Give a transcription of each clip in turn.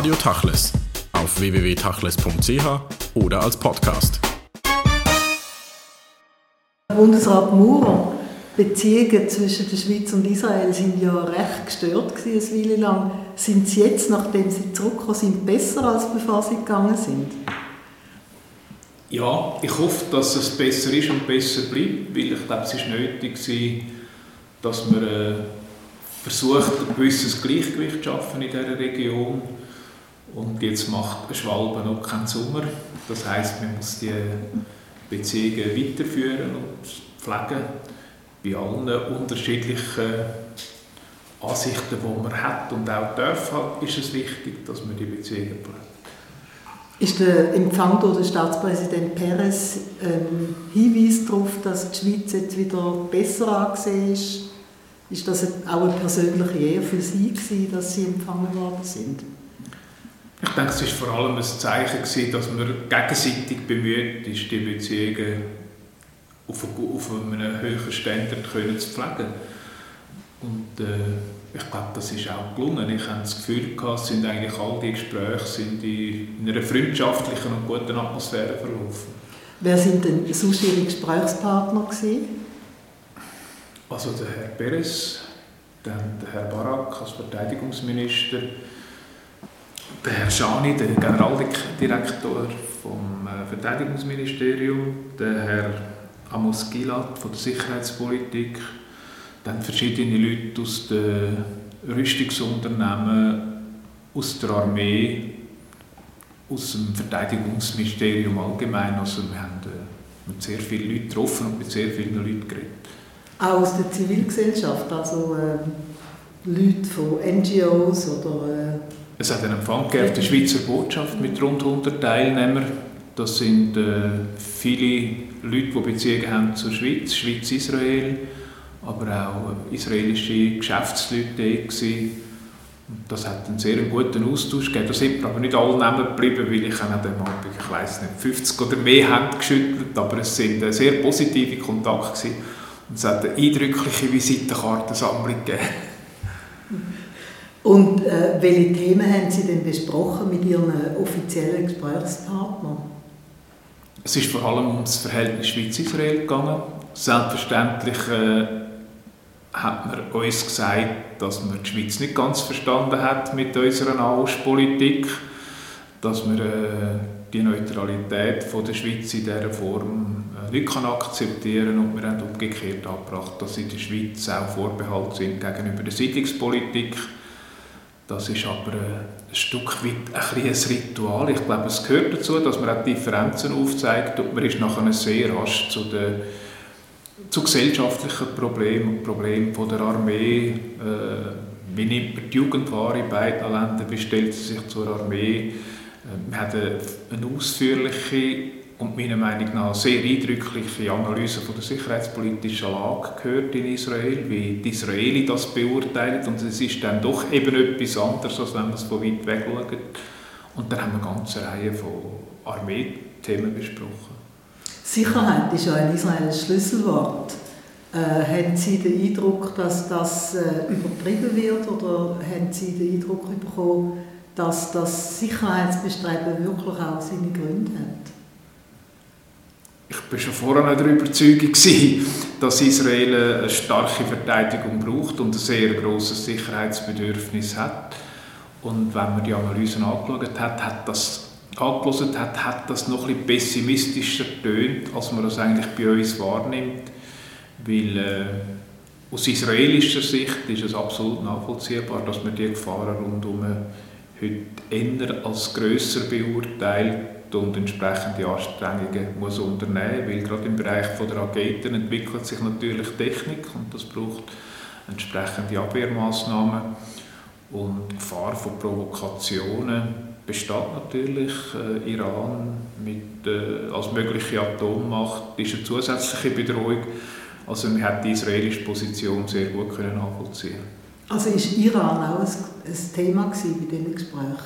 Radio Tachles auf www.tachles.ch oder als Podcast. Bundesrat Maurer, Beziehungen zwischen der Schweiz und Israel sind ja recht gestört gewesen, eine Weile lang. Sind sie jetzt, nachdem sie zurückgekommen sind, besser als bevor sie gegangen sind? Ja, ich hoffe, dass es besser ist und besser bleibt, weil ich glaube, es ist nötig war, dass man äh, versucht, ein gewisses Gleichgewicht zu schaffen in dieser Region. Und jetzt macht Schwalbe noch keinen Sommer. Das heißt, man muss die Beziehungen weiterführen und pflegen. Bei allen unterschiedlichen Ansichten, die man hat und auch darf, ist es wichtig, dass man die Beziehungen pflegt. Ist der Empfang durch Staatspräsident Perez ein Hinweis darauf, dass die Schweiz jetzt wieder besser angesehen ist? Ist das auch eine persönliche Ehre für Sie gewesen, dass Sie empfangen worden sind? Ich denke, es war vor allem ein Zeichen, gewesen, dass man gegenseitig bemüht ist, die Beziehungen auf, auf einem höheren Standard zu pflegen. Und äh, ich glaube, das ist auch gelungen. Ich habe das Gefühl, gehabt, sind eigentlich all die Gespräche sind in einer freundschaftlichen und guten Atmosphäre verlaufen. Wer sind denn sonst Ihre Gesprächspartner gewesen? Also der Herr Perez, dann der Herr Barak als Verteidigungsminister, der Herr Schani, der Generaldirektor vom äh, Verteidigungsministerium, der Herr Amos Gilad von der Sicherheitspolitik, dann verschiedene Leute aus den Rüstungsunternehmen, aus der Armee, aus dem Verteidigungsministerium allgemein. Also wir haben äh, mit sehr vielen Leuten getroffen und mit sehr vielen Leuten geredet. Auch aus der Zivilgesellschaft, also äh, Leute von NGOs oder... Äh es hat einen Empfang gegeben der Schweizer Botschaft mit rund 100 Teilnehmern. Das sind äh, viele Leute, die Beziehungen haben zur Schweiz, Schweiz-Israel, aber auch israelische Geschäftsleute da das hat einen sehr guten Austausch gegeben. Da sind wir aber nicht alle nehmen geblieben, weil ich an dem Abend, ich weiss nicht, 50 oder mehr Hände geschüttelt, aber es sind äh, sehr positive Kontakte. Und es hat eine eindrückliche Visitenkartensammlung gegeben. Und äh, welche Themen haben Sie denn besprochen mit Ihren offiziellen Gesprächspartnern? Es ist vor allem um das Verhältnis Schweiz-Israel gegangen. Selbstverständlich äh, hat man uns gesagt, dass man die Schweiz nicht ganz verstanden hat mit unserer Nahostpolitik, dass man äh, die Neutralität von der Schweiz in dieser Form äh, nicht kann akzeptieren und wir haben umgekehrt angebracht, dass in der Schweiz auch Vorbehalte sind gegenüber der Siedlungspolitik. Das ist aber äh, ein Stück weit ein, ein Ritual. Ich glaube, es gehört dazu, dass man auch Differenzen aufzeigt und man ist nachher sehr rasch zu den zu gesellschaftlichen Problemen und Problemen von der Armee. Äh, wie nimmt man die Jugend wahr in beiden Ländern? Wie stellt sie sich zur Armee? Wir haben eine ausführliche und meiner Meinung nach sehr eindrückliche Analyse von der sicherheitspolitischen Lage gehört in Israel, wie die Israelis das beurteilen und es ist dann doch eben etwas anderes, als wenn man es von weit weg schaut. Und dann haben wir eine ganze Reihe von Armeethemen besprochen. Sicherheit ist ja in Israel ein Schlüsselwort. Äh, haben Sie den Eindruck, dass das äh, übertrieben wird oder haben Sie den Eindruck bekommen, dass das Sicherheitsbestreben wirklich auch seine Gründe hat? Ich war schon vorher der Überzeugung, dass Israel eine starke Verteidigung braucht und ein sehr grosses Sicherheitsbedürfnis hat. Und wenn man die Analysen angeschaut hat, hat das angehört hat, hat das noch bisschen pessimistischer tönt, als man das eigentlich bei uns wahrnimmt. Weil äh, aus israelischer Sicht ist es absolut nachvollziehbar, dass man die Gefahren rundum heute eher als grösser beurteilt und entsprechende Anstrengungen muss unternehmen weil gerade im Bereich der Raketen entwickelt sich natürlich Technik und das braucht entsprechende Abwehrmaßnahmen und die Gefahr von Provokationen besteht natürlich. Äh, Iran mit, äh, als mögliche Atommacht ist eine zusätzliche Bedrohung. Also man hat die israelische Position sehr gut können nachvollziehen also ist Iran auch ein, ein Thema bei diesem Gespräch?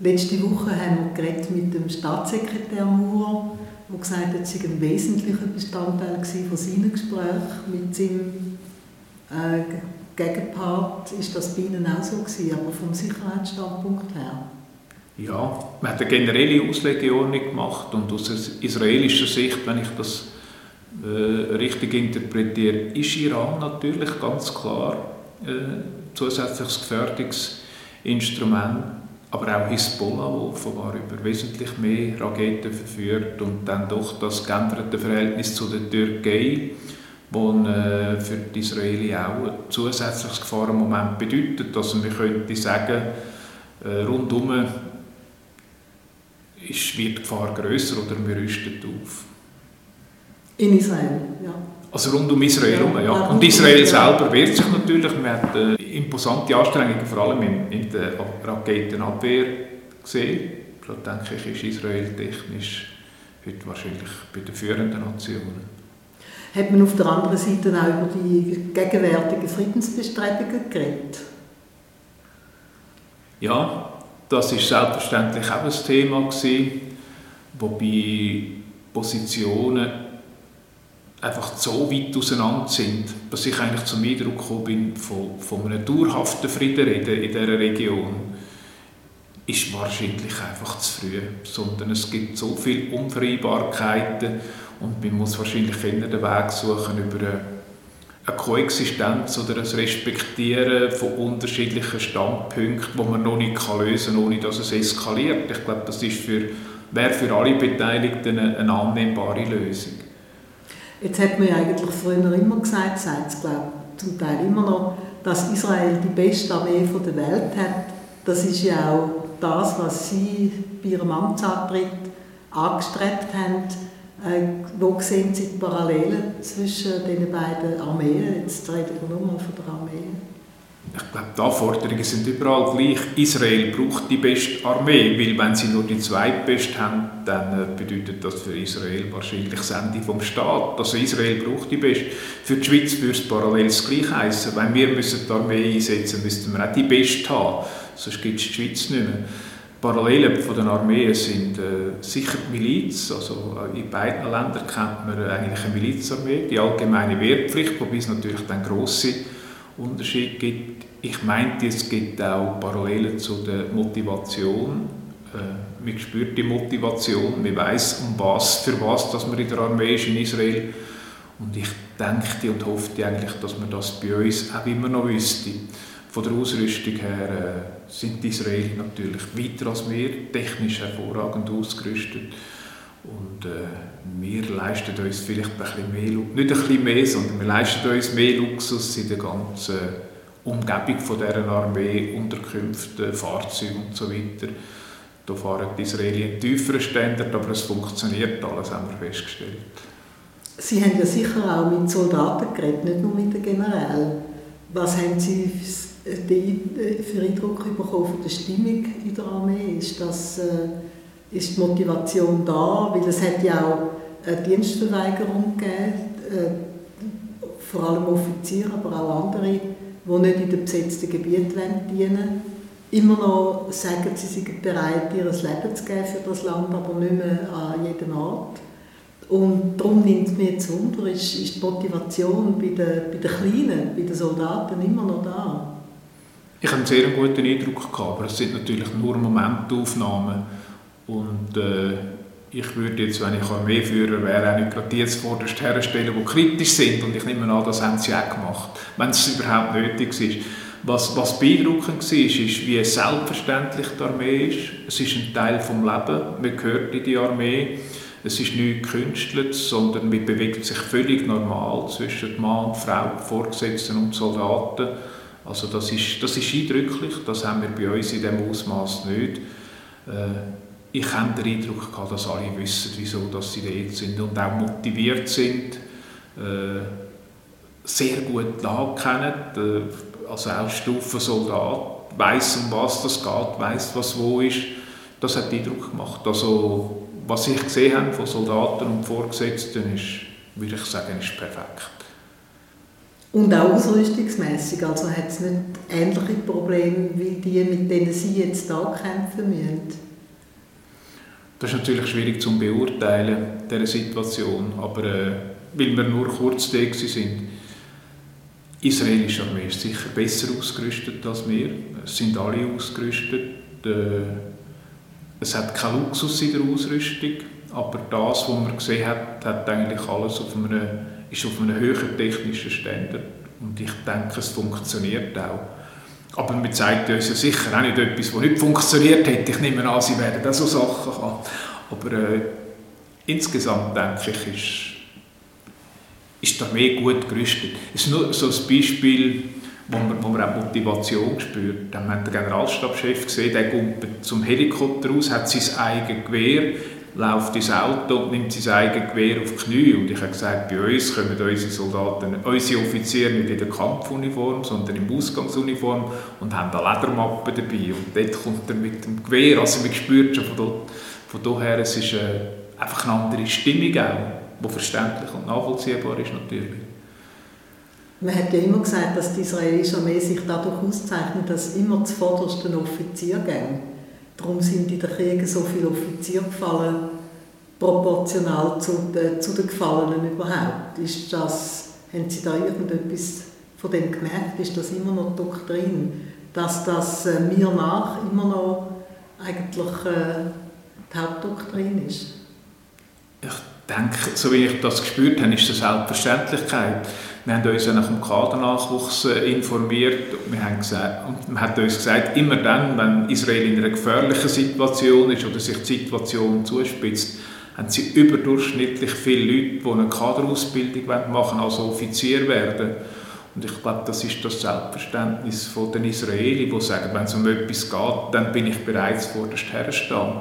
Letzte Woche haben wir geredet mit dem Staatssekretär Maurer, der gesagt hat, es sei ein wesentlicher Bestandteil von seinen Gesprächen mit seinem äh, Gegenpart ist das bei Ihnen auch so gewesen, aber vom Sicherheitsstandpunkt her? Ja, man hat eine generelle Auslegeordnung gemacht und aus israelischer Sicht, wenn ich das äh, richtig interpretiere, ist Iran natürlich ganz klar äh, zusätzliches Gefährdungsinstrument, aber auch Hisbollah, wo offenbar über wesentlich mehr Raketen verführt und dann doch das geänderte Verhältnis zu der Türkei, wo äh, für die Israelis auch ein zusätzliches Gefahrenmoment bedeutet. Also man könnte sagen, äh, rundum ist, wird die Gefahr grösser oder wir rüsten auf. In Israel, ja. Also rund um Israel herum, ja. ja. Und Israel selber wehrt sich natürlich. Man hat äh, imposante Anstrengungen, vor allem in, in der Raketenabwehr gesehen. Da denke ich, ist Israel technisch heute wahrscheinlich bei den führenden Nationen. Hat man auf der anderen Seite auch über die gegenwärtigen Friedensbestrebungen geredet? Ja, das ist selbstverständlich auch ein Thema gewesen, wobei Positionen einfach so weit auseinander sind, dass ich eigentlich zum Eindruck gekommen bin, von, von einem dauerhaften Frieden in dieser Region, ist wahrscheinlich einfach zu früh. Sondern es gibt so viele Unvereinbarkeiten und man muss wahrscheinlich eher den Weg suchen über eine Koexistenz oder ein Respektieren von unterschiedlichen Standpunkten, die man noch nicht lösen kann, ohne dass es eskaliert. Ich glaube, das ist für, wäre für alle Beteiligten eine, eine annehmbare Lösung. Jetzt hat man ja eigentlich früher immer gesagt, sagt es glaube zum Teil immer noch, dass Israel die beste Armee der Welt hat. Das ist ja auch das, was Sie bei Ihrem Amtsantritt angestrebt haben äh, wo sehen Sie die Parallelen zwischen den beiden Armeen? Jetzt reden wir nur mal von der Armee. Ich glaube, die Anforderungen sind überall gleich. Israel braucht die beste Armee, weil wenn sie nur die zweitbeste haben, dann äh, bedeutet das für Israel wahrscheinlich das Ende vom Staat. Also Israel braucht die beste. Für die Schweiz würde es parallel das Gleiche heißen. Wenn wir die Armee einsetzen müssen, müssten wir auch die beste haben. Sonst gibt es die Schweiz nicht mehr. Parallelen von den Armeen sind äh, sicher die Miliz. Also äh, in beiden Ländern kennt man eigentlich eine Milizarmee, die allgemeine Wehrpflicht, wobei es natürlich dann grosse Unterschiede gibt. Ich meinte, es gibt auch Parallelen zu der Motivation. Äh, man spürt die Motivation, man weiß um was, für was dass man in der Armee ist in Israel. Und ich denke und hoffe eigentlich, dass man das bei uns auch immer noch wüsste. Von der Ausrüstung her äh, sind die Israelis natürlich weiter als wir, technisch hervorragend ausgerüstet. Und äh, wir leisten uns vielleicht ein bisschen mehr, nicht ein bisschen mehr, sondern wir leisten uns mehr Luxus in der ganzen Umgebung von dieser Armee, Unterkünfte, Fahrzeuge und so weiter. Da fahren die Israelis einen tieferen Standard, aber es funktioniert alles, haben wir festgestellt. Sie haben ja sicher auch mit Soldaten geredet, nicht nur mit den Generälen. Was haben Sie den für Eindruck bekommen von der Stimmung in der Armee? Ist, das, äh, ist die Motivation da? Weil es hat ja auch eine Dienstverweigerung gegeben, äh, vor allem Offiziere, aber auch andere, die nicht in den besetzten Gebieten dienen. Immer noch sagen sie, sie sind bereit, ihr Leben zu geben für das Land, aber nicht mehr an jedem Ort. Und darum nimmt es mir jetzt Wunder, ist, ist die Motivation bei den, bei den Kleinen, bei den Soldaten immer noch da? Ich habe einen sehr guten Eindruck gehabt, aber es sind natürlich nur Momentaufnahmen. Und äh, ich würde jetzt, wenn ich Armeeführer wäre, auch nicht gerade die jetzt vorderst herstellen, die kritisch sind. Und ich nehme an, das haben sie auch gemacht, wenn es überhaupt nötig ist. Was, was beeindruckend war, ist, wie selbstverständlich die Armee ist. Es ist ein Teil des Lebens. Man gehört in die Armee. Es ist nicht gekünstelt, sondern man bewegt sich völlig normal zwischen Mann und Frau, Vorgesetzten und Soldaten. Also das ist, das ist eindrücklich, das haben wir bei uns in diesem Ausmaß nicht. Äh, ich habe den Eindruck gehabt, dass alle wissen, wieso dass sie dort sind und auch motiviert sind, äh, sehr gut die Lage kennen, äh, also auch Stufensoldat, weiß um was das geht, weiß was wo ist. Das hat Eindruck gemacht. Also was ich gesehen habe von Soldaten und Vorgesetzten ist, würde ich sagen, ist perfekt. Und auch ausrüstungsmässig, also hat es nicht ähnliche Probleme wie die, mit denen Sie jetzt da kämpfen müssen? Das ist natürlich schwierig zu beurteilen, diese Situation, aber äh, weil wir nur kurz da sind. israelische Armee ist sicher besser ausgerüstet als wir. Es sind alle ausgerüstet. Äh, es hat keinen Luxus in der Ausrüstung, aber das, was man gesehen hat, hat eigentlich alles auf einem, ist auf einem höheren technischen Standard. Und ich denke, es funktioniert auch. Aber man zeigt uns ja sicher auch nicht etwas, was nicht funktioniert hätte. Ich nehme an, sie werden auch so Sachen haben. Aber äh, insgesamt denke ich, ist, ist die Armee gut gerüstet. Es ist nur so ein Beispiel, wo man, wo man auch Motivation spürt. Dann hat der Generalstabschef gesehen, der kommt zum Helikopter raus, hat sein eigenes Gewehr, läuft ins Auto und nimmt sein eigenes Gewehr auf die Knie. Und ich habe gesagt, bei uns kommen unsere Soldaten, unsere Offiziere nicht in der Kampfuniform, sondern in Ausgangsuniform und haben eine Ledermappe dabei. Und dort kommt er mit dem Gewehr. Also man spürt schon von, dort, von daher, es ist äh, einfach eine andere Stimmung auch, die verständlich und nachvollziehbar ist natürlich. Man hat ja immer gesagt, dass die israelische Armee sich dadurch auszeichnet, dass immer zuvorderst ein Offizier gehen. Darum sind in den Kriegen so viele Offiziere gefallen, proportional zu den, zu den Gefallenen überhaupt. Ist das, haben Sie da irgendetwas von dem gemerkt? Ist das immer noch Doktrin, dass das äh, mir nach immer noch eigentlich äh, die Hauptdoktrin ist? Ich denke, so wie ich das gespürt habe, ist das eine Selbstverständlichkeit. Wir haben uns nach dem Kadernachwuchs äh, informiert wir haben gesagt, und man hat uns gesagt, immer dann, wenn Israel in einer gefährlichen Situation ist oder sich die Situation zuspitzt, haben sie überdurchschnittlich viele Leute, die eine Kaderausbildung machen wollen, also Offizier werden. Und ich glaube, das ist das Selbstverständnis der Israelis, die sagen, wenn es um etwas geht, dann bin ich bereit, vorderst herzustehen.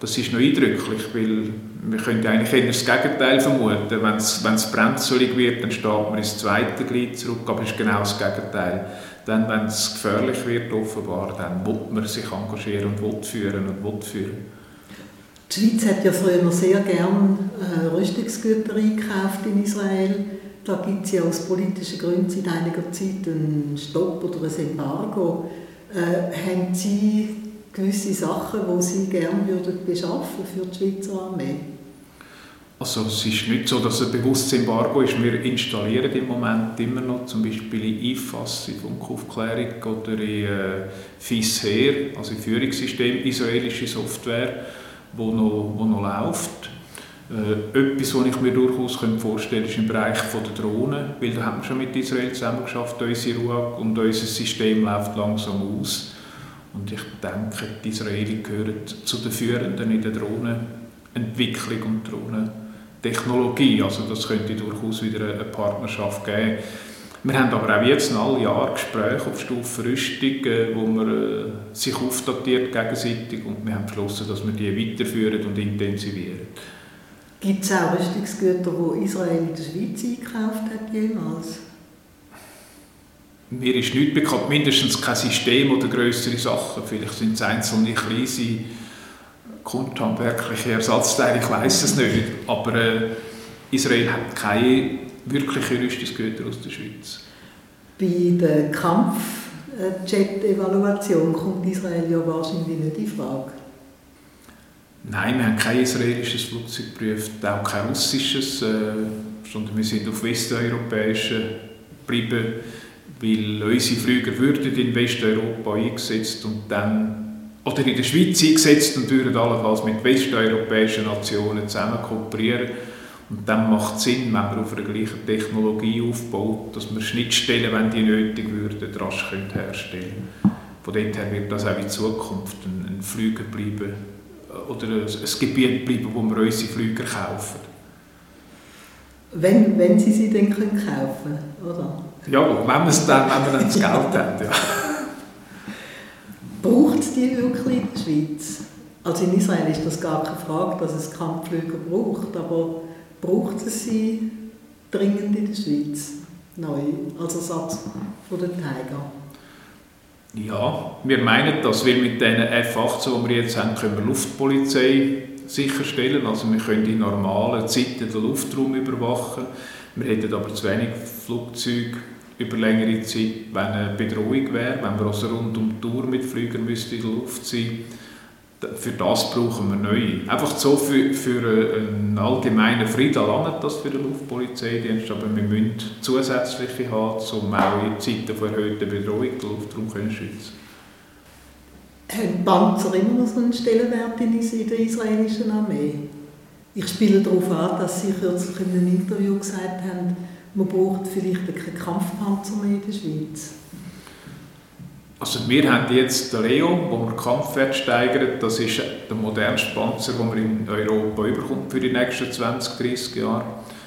Das ist noch eindrücklich, weil wir können eigentlich eher das Gegenteil vermuten. Wenn es, brenzlig wird, dann steht man ins zweite Glied zurück, aber es ist genau das Gegenteil. Dann, wenn es gefährlich wird, offenbar, dann will man sich engagieren und will führen und will führen. Die Schweiz hat ja früher sehr gerne äh, Rüstungsgüter eingekauft in Israel. Da gibt es ja aus politischen Gründen seit einiger Zeit einen Stopp oder ein Embargo. Äh, haben Sie gewisse Sachen, die Sie gerne würden beschaffen für die Schweizer Armee? Also es ist nicht so, dass ein bewusstes Embargo ist. Wir installieren im Moment immer noch zum Beispiel in IFAS, in Funkaufklärung oder in äh, FISHER, also in Führungssystem, israelische Software, wo noch, wo noch läuft. Äh, etwas, was ich mir durchaus vorstellen könnte, ist im Bereich der Drohnen, weil da haben wir schon mit Israel zusammen geschafft, unsere RUAG, und unser System läuft langsam aus. Und ich denke, die Israelis gehören zu den Führenden in der Drohnenentwicklung und Drohnentechnologie. Also das könnte durchaus wieder eine Partnerschaft geben. Wir haben aber auch jetzt alle Jahre Gespräche auf Stufe Rüstung, äh, wo man äh, sich aufdatiert gegenseitig und wir haben beschlossen, dass wir die weiterführen und intensivieren. Gibt es auch Rüstungsgüter, die Israel in der Schweiz eingekauft hat jemals? Mir ist nicht bekannt, mindestens kein System oder größere Sachen. Vielleicht sind es einzelne kleine kunsthandwerkliche Ersatzteile, ich weiß es nicht. Aber äh, Israel hat keine wirklichen Rüstungsgüter aus der Schweiz. Bei der Kampfjet-Evaluation kommt Israel ja wahrscheinlich nicht in Frage. Nein, wir haben kein israelisches Flugzeug geprüft, auch kein russisches, äh, sondern wir sind auf westeuropäischen geblieben weil unsere Flüger würden in Westeuropa eingesetzt und dann oder in der Schweiz eingesetzt und würden allenfalls mit westeuropäischen Nationen zusammen kooperieren. Und dann macht es Sinn, wenn man auf einer gleichen Technologie aufbaut, dass man Schnittstellen, wenn die nötig würden, rasch herstellen können. Von dort her wird das auch in Zukunft ein, ein Flüger bleiben oder ein, Gebiet bleiben, wo wir unsere Flüger kaufen. Wenn, wenn Sie sie dann kaufen können, oder? Ja, wenn wir, es dann, wenn wir dann das Geld haben, ja. Braucht es die wirklich in der Schweiz? Also in Israel ist das gar keine Frage, dass es Kampfflüge braucht, aber braucht es sie dringend in der Schweiz neu als Ersatz von den Tiger? Ja, wir meinen das, weil mit den F-18, die wir jetzt haben, können wir Luftpolizei sicherstellen. Also wir können in normalen Zeiten den Luftraum überwachen. Wir hätten aber zu wenig Flugzeuge über längere Zeit, wenn eine Bedrohung wäre, wenn wir also rund um die Tour mit Flügern müsste in der Luft sein für das brauchen wir neue. Einfach so für, für einen allgemeinen Frieden landet das für den Luftpolizeidienst, aber wir müssen zusätzliche haben, um auch in Zeiten von erhöhter Bedrohung den Luftraum zu schützen Haben Panzer immer noch so einen Stellenwert in der israelischen Armee? Ich spiele darauf an, dass Sie kürzlich in einem Interview gesagt haben, man braucht vielleicht keinen Kampfpanzer mehr in der Schweiz. Also wir haben jetzt den Leo, wo wir Kampfwert steigern. Das ist der modernste Panzer, den man in Europa überkommt für die nächsten 20, 30 Jahre.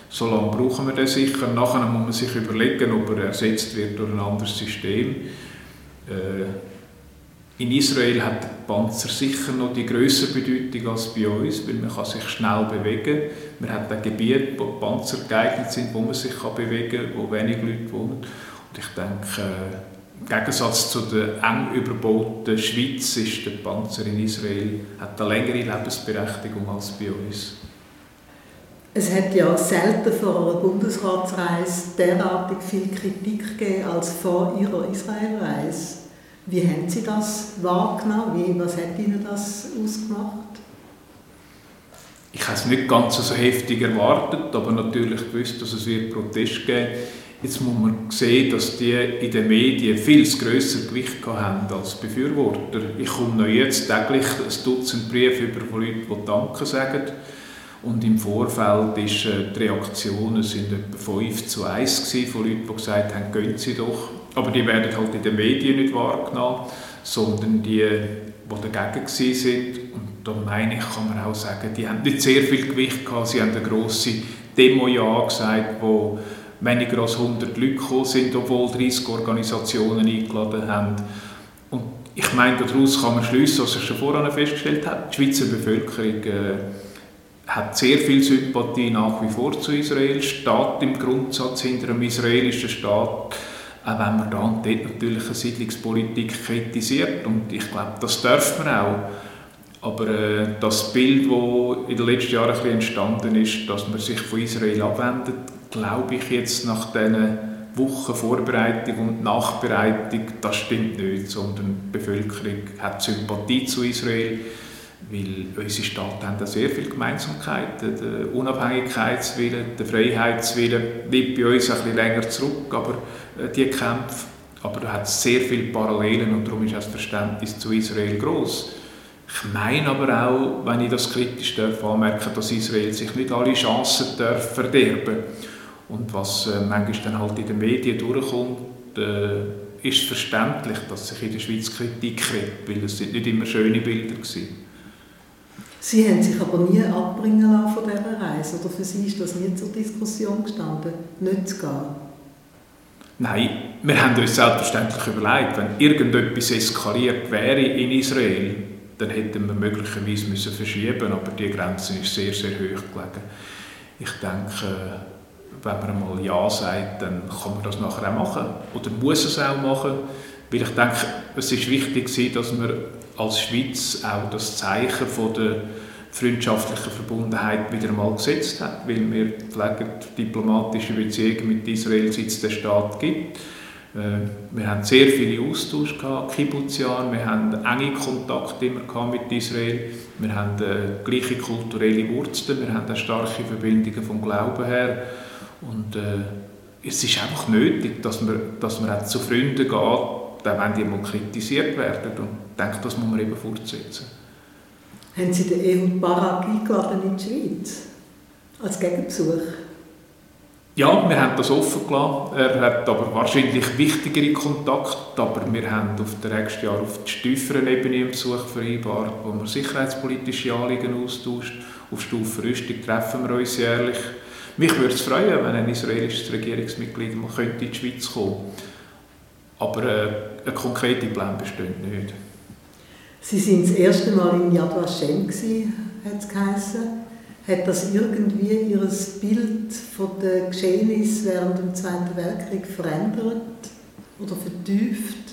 So lange brauchen wir den sicher. Nachher muss man sich überlegen, ob er ersetzt wird durch ein anderes System. Äh, in Israel hat der Panzer sicher noch die größere Bedeutung als bei uns, weil man kann sich schnell bewegen Man hat ein Gebiet, wo Panzer geeignet sind, wo man sich bewegen kann, wo wenig Leute wohnen. Und ich denke, äh, im Gegensatz zu der eng überbauten Schweiz ist der Panzer in Israel hat eine längere Lebensberechtigung als bei uns. Es hat ja selten vor einer Bundesratsreise derartig viel Kritik gegeben als vor Ihrer Israelreise. Wie haben Sie das wahrgenommen? Was hat Ihnen das ausgemacht? Ich habe es nicht ganz so heftig erwartet, aber natürlich gewusst, dass es wird Protest geben Jetzt muss man sehen, dass die in den Medien viel grösser Gewicht haben als Befürworter. Ich komme noch jetzt täglich ein Dutzend Briefe über von Leuten, die Danke sagen. Und im Vorfeld ist, äh, die Reaktionen sind etwa 5 zu 1 von Leuten, die gesagt haben, gehen Sie doch. Aber die werden halt in den Medien nicht wahrgenommen, sondern die, die dagegen sind. Und da meine ich, kann man auch sagen, die haben nicht sehr viel Gewicht gehabt. Sie haben eine grosse Demo ja gesagt, wo weniger als 100 Leute gekommen sind, obwohl 30 Organisationen eingeladen haben. Und ich meine, daraus kann man schließen, was ich schon vorher festgestellt habe, die Schweizer Bevölkerung äh, hat sehr viel Sympathie nach wie vor zu Israel, steht im Grundsatz hinter dem israelischen Staat auch wenn man da und dort natürlich eine Siedlungspolitik kritisiert. Und ich glaube, das darf man auch. Aber äh, das Bild, das in den letzten Jahren ein bisschen entstanden ist, dass man sich von Israel abwendet, glaube ich jetzt nach diesen Wochen Vorbereitung und Nachbereitung, das stimmt nicht, sondern die Bevölkerung hat Sympathie zu Israel weil unsere Staaten haben sehr viele Gemeinsamkeiten. Der Unabhängigkeitswille, der Freiheitswille liegt bei uns ein bisschen länger zurück, aber äh, die Kämpfe, aber da hat es sehr viele Parallelen und darum ist das Verständnis zu Israel groß. Ich meine aber auch, wenn ich das kritisch darf, anmerken, dass Israel sich nicht alle Chancen darf verderben und was äh, manchmal dann halt in den Medien durchkommt, äh, ist verständlich, dass sich in der Schweiz Kritik kriegt, weil es sind nicht immer schöne Bilder waren. Sie haben sich aber nie abbringen lassen von dieser Reise, oder für Sie ist das nie zur Diskussion gestanden, nicht zu gehen? Nein, wir haben uns selbstverständlich überlegt, wenn irgendetwas eskaliert wäre in Israel, dann hätten wir möglicherweise müssen verschieben aber die Grenze ist sehr, sehr hoch gelegen. Ich denke, wenn man einmal Ja sagt, dann kann man das nachher auch machen. Oder muss es auch machen. Weil ich denke, es ist wichtig, dass wir als Schweiz auch das Zeichen von der freundschaftlichen Verbundenheit wieder einmal gesetzt hat, weil wir pflegen diplomatische Beziehungen mit Israel, seit es den Staat gibt. Äh, wir haben sehr viele Austausch gehabt, Kibbutzjahr, wir haben enge Kontakte immer gehabt mit Israel, wir haben äh, gleiche kulturelle Wurzeln, wir haben starke Verbindungen vom Glauben her und äh, es ist einfach nötig, dass man, dass man auch zu Freunden geht, auch wenn die mal kritisiert werden und ich denke, das muss man eben fortsetzen. Haben Sie den Ehud Barak eingeladen in die Schweiz? Als Gegenbesuch? Ja, wir haben das offen gelassen. Er hat aber wahrscheinlich wichtigere Kontakte, aber wir haben auf der nächsten Jahr auf der tieferen Ebene einen Besuch vereinbart, wo wir sicherheitspolitische Anliegen austauscht. Auf Stufe Rüstung treffen wir uns jährlich. Mich würde es freuen, wenn ein israelisches Regierungsmitglied mal in die Schweiz kommen könnte. Aber äh, eine konkrete Plan besteht nicht. Sie sind das erste Mal in Yad Vashem, hat es. Hat das irgendwie Ihr Bild von der Geschehnis während dem Zweiten Weltkrieg verändert oder vertieft?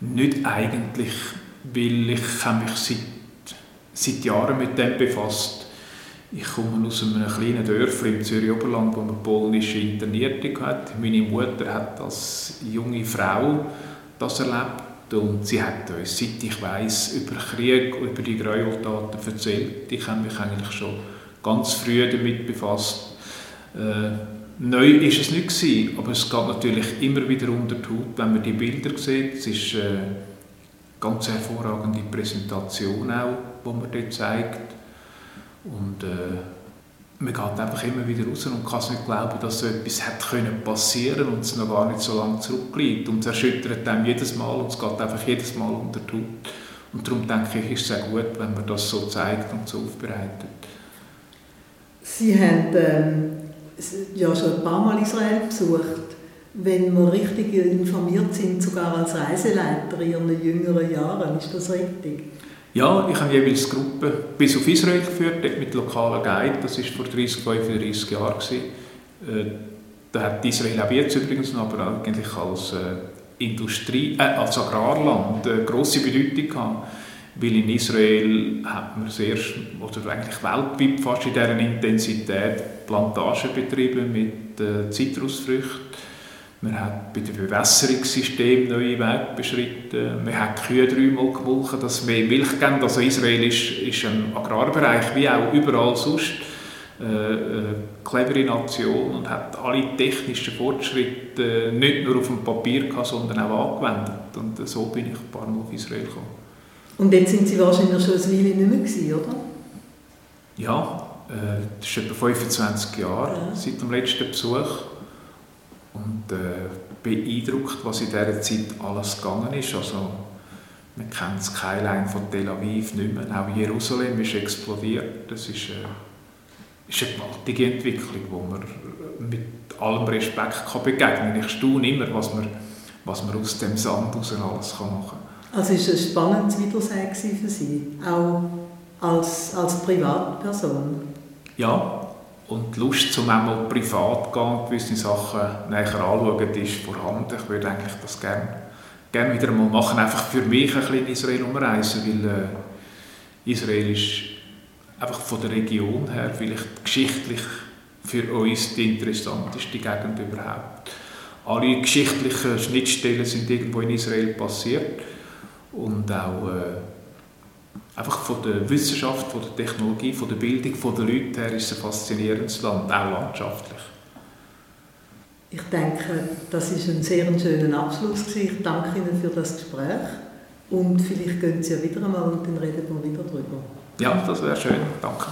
Nicht eigentlich, weil ich habe mich seit, seit Jahren mit dem befasst. Ich komme aus einem kleinen Dörfli im Zürich Oberland, wo man polnische Internierte hat. Meine Mutter hat als junge Frau das erlebt und sie hat uns, seit ich weiß über Krieg, über die Gräueltaten erzählt. Ich habe mich eigentlich schon ganz früh damit befasst. Äh, neu ist es nicht gewesen, aber es geht natürlich immer wieder unter die Haut, wenn man die Bilder sieht. Es ist eine ganz hervorragende Präsentation auch, die man dort zeigt. Und äh, man geht einfach immer wieder raus und kann es nicht glauben, dass so etwas hätte können passieren und es noch gar nicht so lange zurückliegt. Und es erschüttert einem jedes Mal und es geht einfach jedes Mal unter die Haut. Und darum denke ich, ist es sehr gut, wenn man das so zeigt und so aufbereitet. Sie haben ähm, ja schon ein paar Mal Israel besucht. Wenn wir richtig informiert sind, sogar als Reiseleiter in Ihren jüngeren Jahren, ist das richtig? Ja, ich habe jeweils Gruppen bis auf Israel geführt, dort mit lokalen Guide. Das war vor 30, 35 Jahren. Äh, da hat Israel auch jetzt übrigens noch, aber eigentlich als äh, Industrie, äh, als Agrarland eine grosse Bedeutung gehabt. Weil in Israel hat man sehr, oder eigentlich weltweit fast in dieser Intensität Plantagen betrieben mit äh, Zitrusfrüchten man hat bei dem Bewässerungssystem neue Wege beschritten. Man hat Kühe dreimal gemolken, dass es mehr Milch gibt. Also Israel ist, ist ein Agrarbereich, wie auch überall sonst, äh, eine äh, clevere Nation und hat alle technischen Fortschritte nicht nur auf dem Papier gehabt, sondern auch angewendet. Und so bin ich ein paar Mal auf Israel gekommen. Und jetzt sind Sie wahrscheinlich schon eine Weile nicht mehr gewesen, oder? Ja, äh, das ist etwa 25 Jahre ja. seit dem letzten Besuch und äh, beeindruckt, was in dieser Zeit alles gegangen ist. Also, man kennt das Skyline von Tel Aviv nicht mehr. Auch Jerusalem ist explodiert. Das ist, äh, ist eine gewaltige Entwicklung, wo man mit allem Respekt kann begegnen kann. Ich staune immer, was man, was man aus dem Sand raus alles kann machen kann. Also ist es ein spannendes Wiedersehen für Sie, auch als, als Privatperson? Ja, und die Lust, zum einmal privat gehen, gewisse Sachen näher anschauen, ist vorhanden. Ich würde eigentlich das gerne, gerne wieder mal machen, einfach für mich ein bisschen in Israel umreisen, weil äh, Israel ist einfach von der Region her vielleicht geschichtlich für uns die interessanteste Gegend überhaupt. Alle geschichtlichen Schnittstellen sind irgendwo in Israel passiert und auch äh, einfach von der Wissenschaft, von der Technologie, von der Bildung, von den Leuten her ist es ein faszinierendes Land, auch landschaftlich. Ich denke, das ist ein sehr schöner Abschluss. Ich danke Ihnen für das Gespräch und vielleicht gehen Sie ja wieder einmal und dann reden wir wieder drüber. Ja, das wäre schön. Danke.